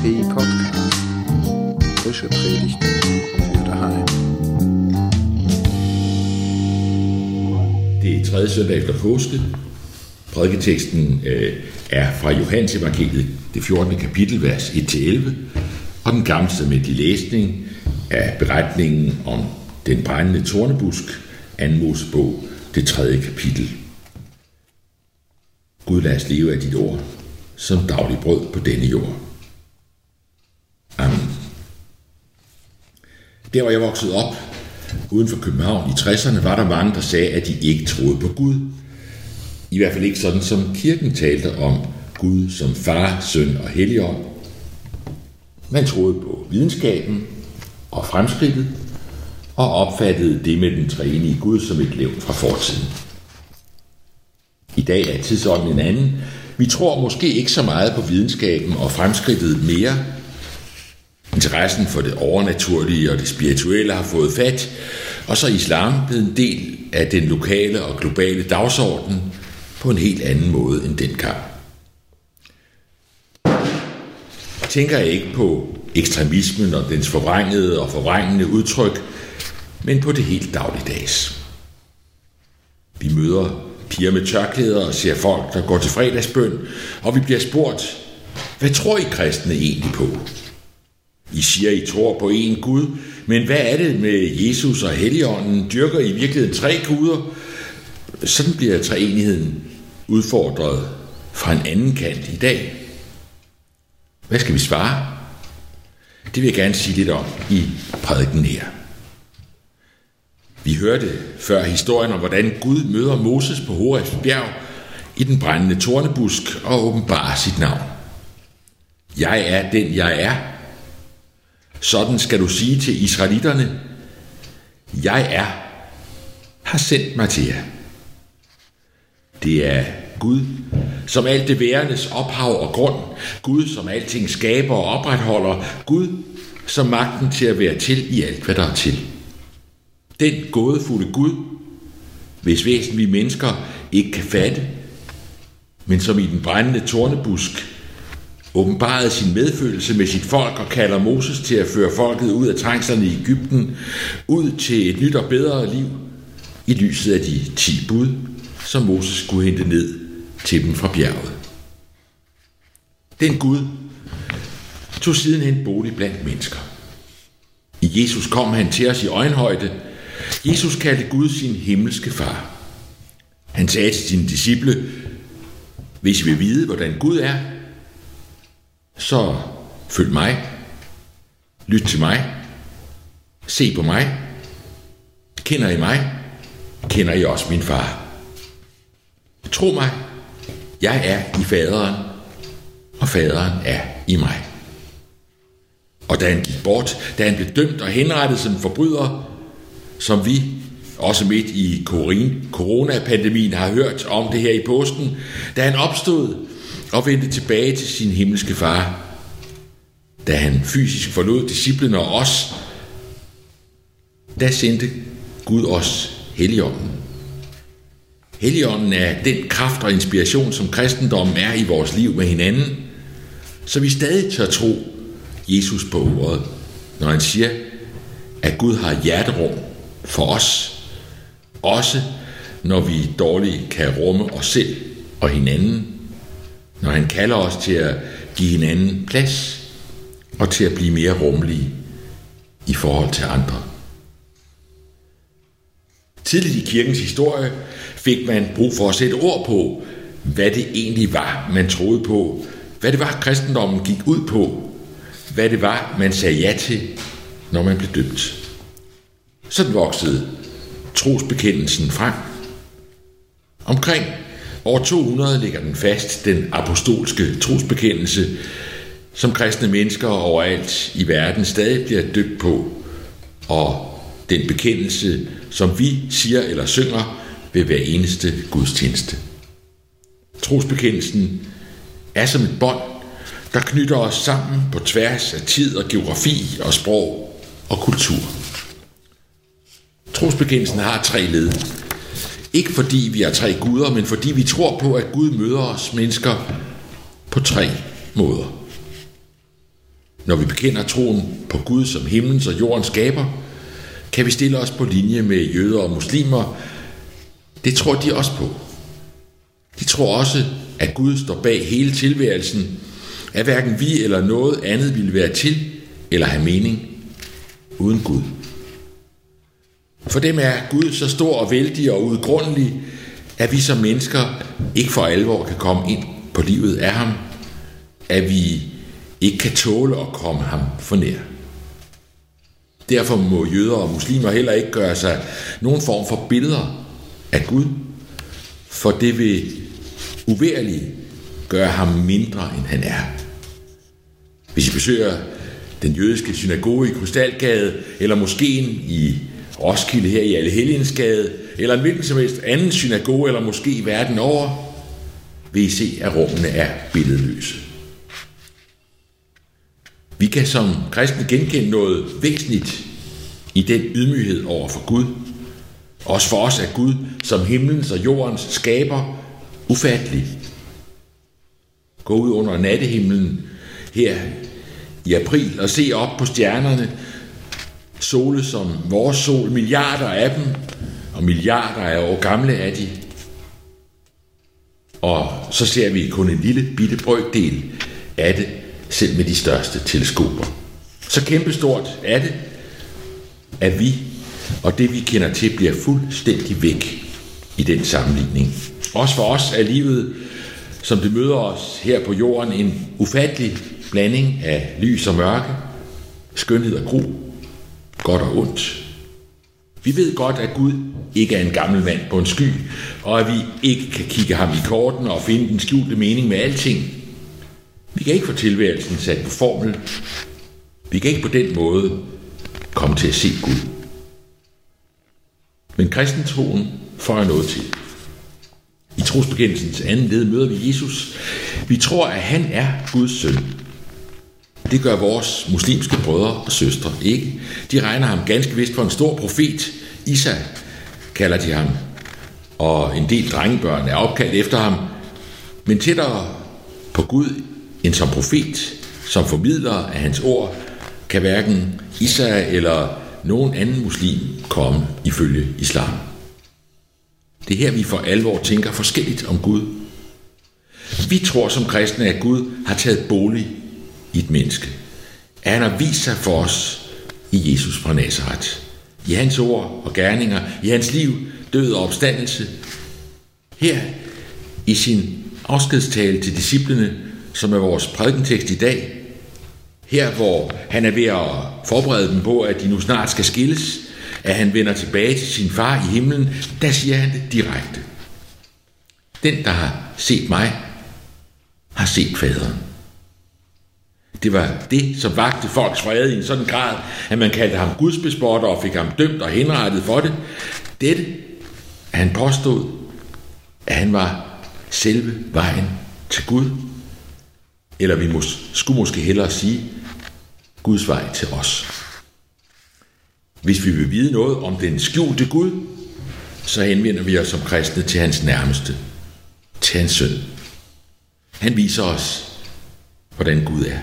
EFP Podcast. Frische Predigten für daheim. Det er tredje søndag efter påske. Prædiketeksten øh, er fra Johannes evangeliet, det 14. kapitel, vers 1-11, og den gamle med de læsning af beretningen om den brændende tornebusk, 2. Mosebog, det tredje kapitel. Gud lad os leve af dit ord, som daglig brød på denne jord. Der hvor jeg voksede op, uden for København i 60'erne, var der mange, der sagde, at de ikke troede på Gud. I hvert fald ikke sådan, som kirken talte om Gud som far, søn og helligånd. Man troede på videnskaben og fremskridtet, og opfattede det med den treenige Gud som et levn fra fortiden. I dag er tidsånden en anden. Vi tror måske ikke så meget på videnskaben og fremskridtet mere. Interessen for det overnaturlige og det spirituelle har fået fat, og så er islam blevet en del af den lokale og globale dagsorden på en helt anden måde end dengang. Tænker jeg ikke på ekstremismen og dens forvrængede og forvrængende udtryk, men på det helt dagligdags. Vi møder piger med tørklæder og ser folk, der går til fredagsbøn, og vi bliver spurgt, hvad tror I kristne egentlig på? I siger, I tror på én Gud, men hvad er det med Jesus og Helligånden? Dyrker I virkeligheden tre guder? Sådan bliver treenigheden udfordret fra en anden kant i dag. Hvad skal vi svare? Det vil jeg gerne sige lidt om i prædiken her. Vi hørte før historien om, hvordan Gud møder Moses på Horebs bjerg i den brændende tornebusk og åbenbarer sit navn. Jeg er den, jeg er. Sådan skal du sige til israelitterne, jeg er, har sendt mig til jer. Det er Gud, som alt det værendes ophav og grund. Gud, som alting skaber og opretholder. Gud, som magten til at være til i alt, hvad der er til. Den gådefulde Gud, hvis væsen vi mennesker ikke kan fatte, men som i den brændende tornebusk åbenbarede sin medfølelse med sit folk og kalder Moses til at føre folket ud af trængslerne i Ægypten, ud til et nyt og bedre liv, i lyset af de ti bud, som Moses skulle hente ned til dem fra bjerget. Den Gud tog sidenhen bolig blandt mennesker. I Jesus kom han til os i øjenhøjde. Jesus kaldte Gud sin himmelske far. Han sagde til sine disciple, hvis I vil vide, hvordan Gud er, så følg mig, lyt til mig, se på mig, kender I mig, kender I også min far. Tro mig, jeg er i faderen, og faderen er i mig. Og da han gik bort, da han blev dømt og henrettet som forbryder, som vi også midt i coronapandemien har hørt om det her i påsken, da han opstod og vendte tilbage til sin himmelske far, da han fysisk forlod disciplene og os, da sendte Gud os Helligånden. Helligånden er den kraft og inspiration, som kristendommen er i vores liv med hinanden, så vi stadig tør tro Jesus på ordet, når han siger, at Gud har hjerterum for os, også når vi dårligt kan rumme os selv og hinanden, når han kalder os til at give hinanden plads og til at blive mere rummelige i forhold til andre. Tidligt i kirkens historie fik man brug for at sætte ord på, hvad det egentlig var, man troede på, hvad det var, kristendommen gik ud på, hvad det var, man sagde ja til, når man blev døbt. Sådan voksede trosbekendelsen frem. Omkring år 200 ligger den fast, den apostolske trosbekendelse, som kristne mennesker overalt i verden stadig bliver døbt på, og den bekendelse, som vi siger eller synger ved hver eneste gudstjeneste. Trosbekendelsen er som et bånd, der knytter os sammen på tværs af tid og geografi og sprog og kultur. Trosbekendelsen har tre led. Ikke fordi vi er tre guder, men fordi vi tror på, at Gud møder os mennesker på tre måder. når vi bekender troen på Gud som himlens og jordens skaber, kan vi stille os på linje med jøder og muslimer. Det tror de også på. De tror også, at Gud står bag hele tilværelsen, at hverken vi eller noget andet ville være til eller have mening uden Gud. For dem er Gud så stor og vældig og udgrundelig, at vi som mennesker ikke for alvor kan komme ind på livet af ham, at vi ikke kan tåle at komme ham for nær. Derfor må jøder og muslimer heller ikke gøre sig nogen form for billeder af Gud, for det vil uværligt gøre ham mindre, end han er. Hvis I besøger den jødiske synagoge i Krystalgade, eller moskeen i Roskilde her i Allehelgensgade, eller en hvilken som helst anden synagoge eller måske i verden over, vil I se, at rummene er billedløse. Vi kan som kristne genkende noget væsentligt i den ydmyghed over for Gud. Også for os er Gud som himlens og jordens skaber ufattelig. Gå ud under nattehimlen her i april og se op på stjernerne, sole som vores sol, milliarder af dem, og milliarder af år gamle er de. Og så ser vi kun en lille bitte brøkdel af det, selv med de største teleskoper. Så kæmpestort er det, at vi og det vi kender til bliver fuldstændig væk i den sammenligning. Også for os er livet, som det møder os her på jorden, en ufattelig blanding af lys og mørke, skønhed og gru, godt og ondt. Vi ved godt, at Gud ikke er en gammel mand på en sky, og at vi ikke kan kigge ham i korten og finde den skjulte mening med alting. Vi kan ikke få tilværelsen sat på formel. Vi kan ikke på den måde komme til at se Gud. Men kristentroen får noget til. I trosbekendelsens anden led møder vi Jesus. Vi tror, at han er Guds søn. Det gør vores muslimske brødre og søstre ikke. De regner ham ganske vist for en stor profet. Isa kalder de ham. Og en del drengebørn er opkaldt efter ham. Men tættere på Gud end som profet, som formidler af hans ord, kan hverken Isa eller nogen anden muslim komme ifølge islam. Det er her, vi for alvor tænker forskelligt om Gud. Vi tror som kristne, at Gud har taget bolig i et menneske. At han har vist sig for os i Jesus fra Nazareth. I hans ord og gerninger, i hans liv, død og opstandelse. Her i sin afskedstale til disciplene, som er vores prædikentekst i dag, her hvor han er ved at forberede dem på, at de nu snart skal skilles, at han vender tilbage til sin far i himlen, der siger han det direkte. Den, der har set mig, har set faderen. Det var det, som vagte folks vrede i en sådan grad, at man kaldte ham gudsbespotter og fik ham dømt og henrettet for det. Dette, at han påstod, at han var selve vejen til Gud. Eller vi mås- skulle måske hellere sige, Guds vej til os. Hvis vi vil vide noget om den skjulte Gud, så henvender vi os som kristne til hans nærmeste, til hans søn. Han viser os, hvordan Gud er.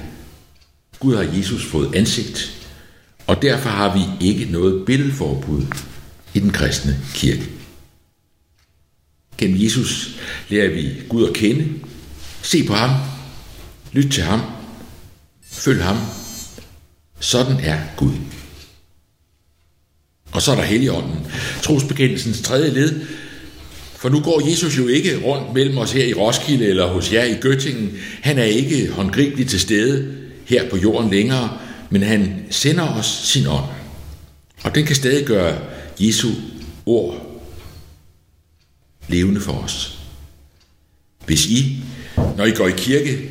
Gud har Jesus fået ansigt, og derfor har vi ikke noget billedforbud i den kristne kirke. Gennem Jesus lærer vi Gud at kende, se på ham, lyt til ham, følg ham. Sådan er Gud. Og så er der Helligånden, trosbekendelsens tredje led. For nu går Jesus jo ikke rundt mellem os her i Roskilde eller hos jer i Göttingen. Han er ikke håndgribelig til stede her på jorden længere, men han sender os sin ånd. Og den kan stadig gøre Jesu ord levende for os. Hvis I, når I går i kirke,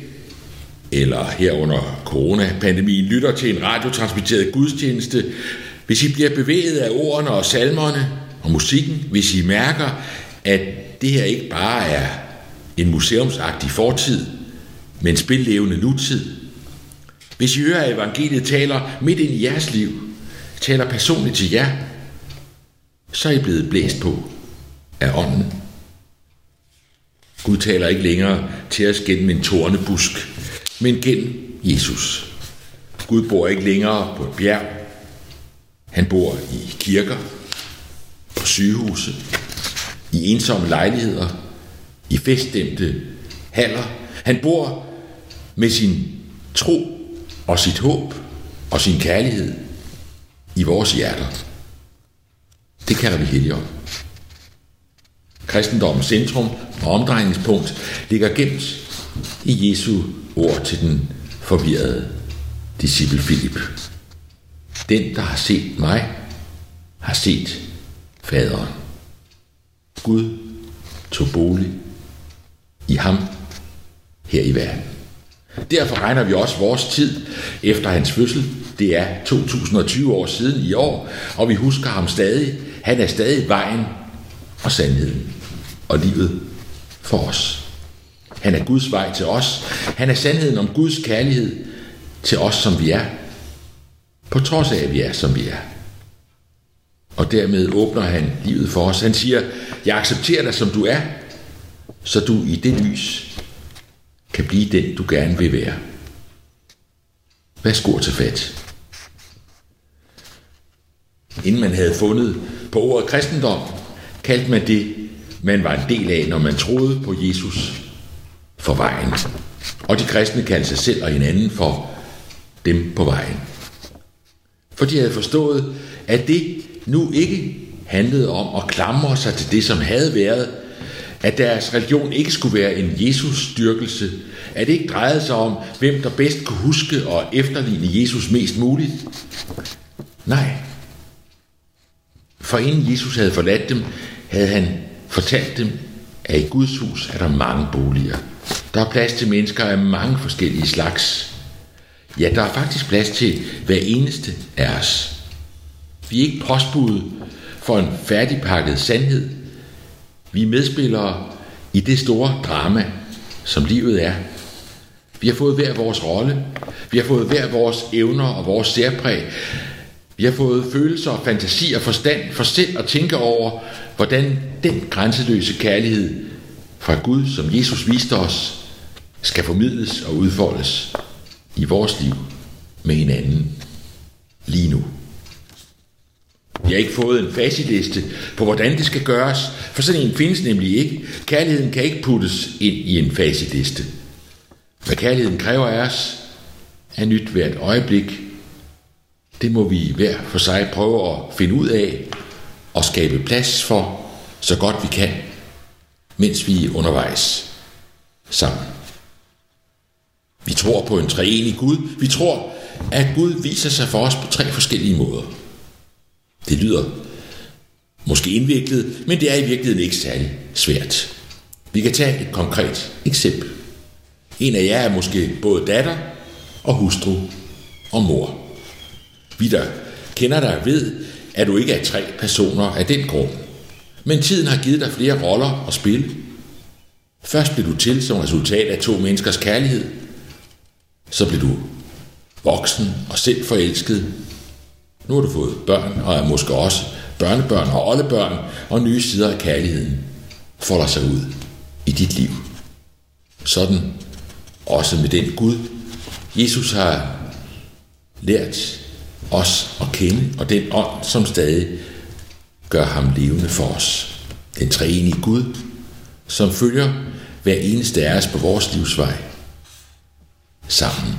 eller her under coronapandemien lytter til en radiotransmitteret gudstjeneste, hvis I bliver bevæget af ordene og salmerne og musikken, hvis I mærker, at det her ikke bare er en museumsagtig fortid, men spillevende nutid. Hvis I hører, at evangeliet taler midt ind i jeres liv, taler personligt til jer, så er I blevet blæst på af ånden. Gud taler ikke længere til os gennem en tornebusk, men gennem Jesus. Gud bor ikke længere på et bjerg. Han bor i kirker, på sygehuse, i ensomme lejligheder, i feststemte haller. Han bor med sin tro og sit håb og sin kærlighed i vores hjerter. Det kalder vi Helligånd. Kristendommens centrum og omdrejningspunkt ligger gemt i Jesu ord til den forvirrede disciple Filip. Den, der har set mig, har set faderen. Gud tog bolig i ham her i verden. Derfor regner vi også vores tid efter hans fødsel. Det er 2020 år siden i år, og vi husker ham stadig. Han er stadig vejen og sandheden og livet for os. Han er Guds vej til os. Han er sandheden om Guds kærlighed til os, som vi er. På trods af, at vi er, som vi er. Og dermed åbner han livet for os. Han siger, jeg accepterer dig, som du er, så du i det lys kan blive den, du gerne vil være. Værsgo til fat. Inden man havde fundet på ordet kristendom, kaldte man det, man var en del af, når man troede på Jesus for vejen. Og de kristne kaldte sig selv og hinanden for dem på vejen. For de havde forstået, at det nu ikke handlede om at klamre sig til det, som havde været, at deres religion ikke skulle være en Jesus-styrkelse, at det ikke drejede sig om, hvem der bedst kunne huske og efterligne Jesus mest muligt. Nej. For inden Jesus havde forladt dem, havde han fortalt dem, at i Guds hus er der mange boliger. Der er plads til mennesker af mange forskellige slags. Ja, der er faktisk plads til hver eneste af os. Vi er ikke postbud for en færdigpakket sandhed. Vi er medspillere i det store drama, som livet er. Vi har fået hver vores rolle. Vi har fået hver vores evner og vores særpræg. Vi har fået følelser, fantasi og forstand for selv at tænke over, hvordan den grænseløse kærlighed fra Gud, som Jesus viste os, skal formidles og udfoldes i vores liv med hinanden lige nu. Jeg har ikke fået en facitliste på, hvordan det skal gøres, for sådan en findes nemlig ikke. Kærligheden kan ikke puttes ind i en facitliste. Hvad kærligheden kræver af os, er nyt hvert øjeblik. Det må vi hver for sig prøve at finde ud af og skabe plads for, så godt vi kan, mens vi er undervejs sammen. Vi tror på en treenig Gud. Vi tror, at Gud viser sig for os på tre forskellige måder. Det lyder måske indviklet, men det er i virkeligheden ikke særlig svært. Vi kan tage et konkret eksempel. En af jer er måske både datter og hustru og mor. Vi, der kender dig, ved, at du ikke er tre personer af den grund. Men tiden har givet dig flere roller at spille. Først blev du til som resultat af to menneskers kærlighed. Så blev du voksen og selv forelsket. Nu har du fået børn og er måske også børnebørn og oldebørn, og nye sider af kærligheden folder sig ud i dit liv. Sådan også med den Gud, Jesus har lært os at kende, og den ånd, som stadig gør ham levende for os. Den treenige Gud, som følger hver eneste af os på vores livsvej sammen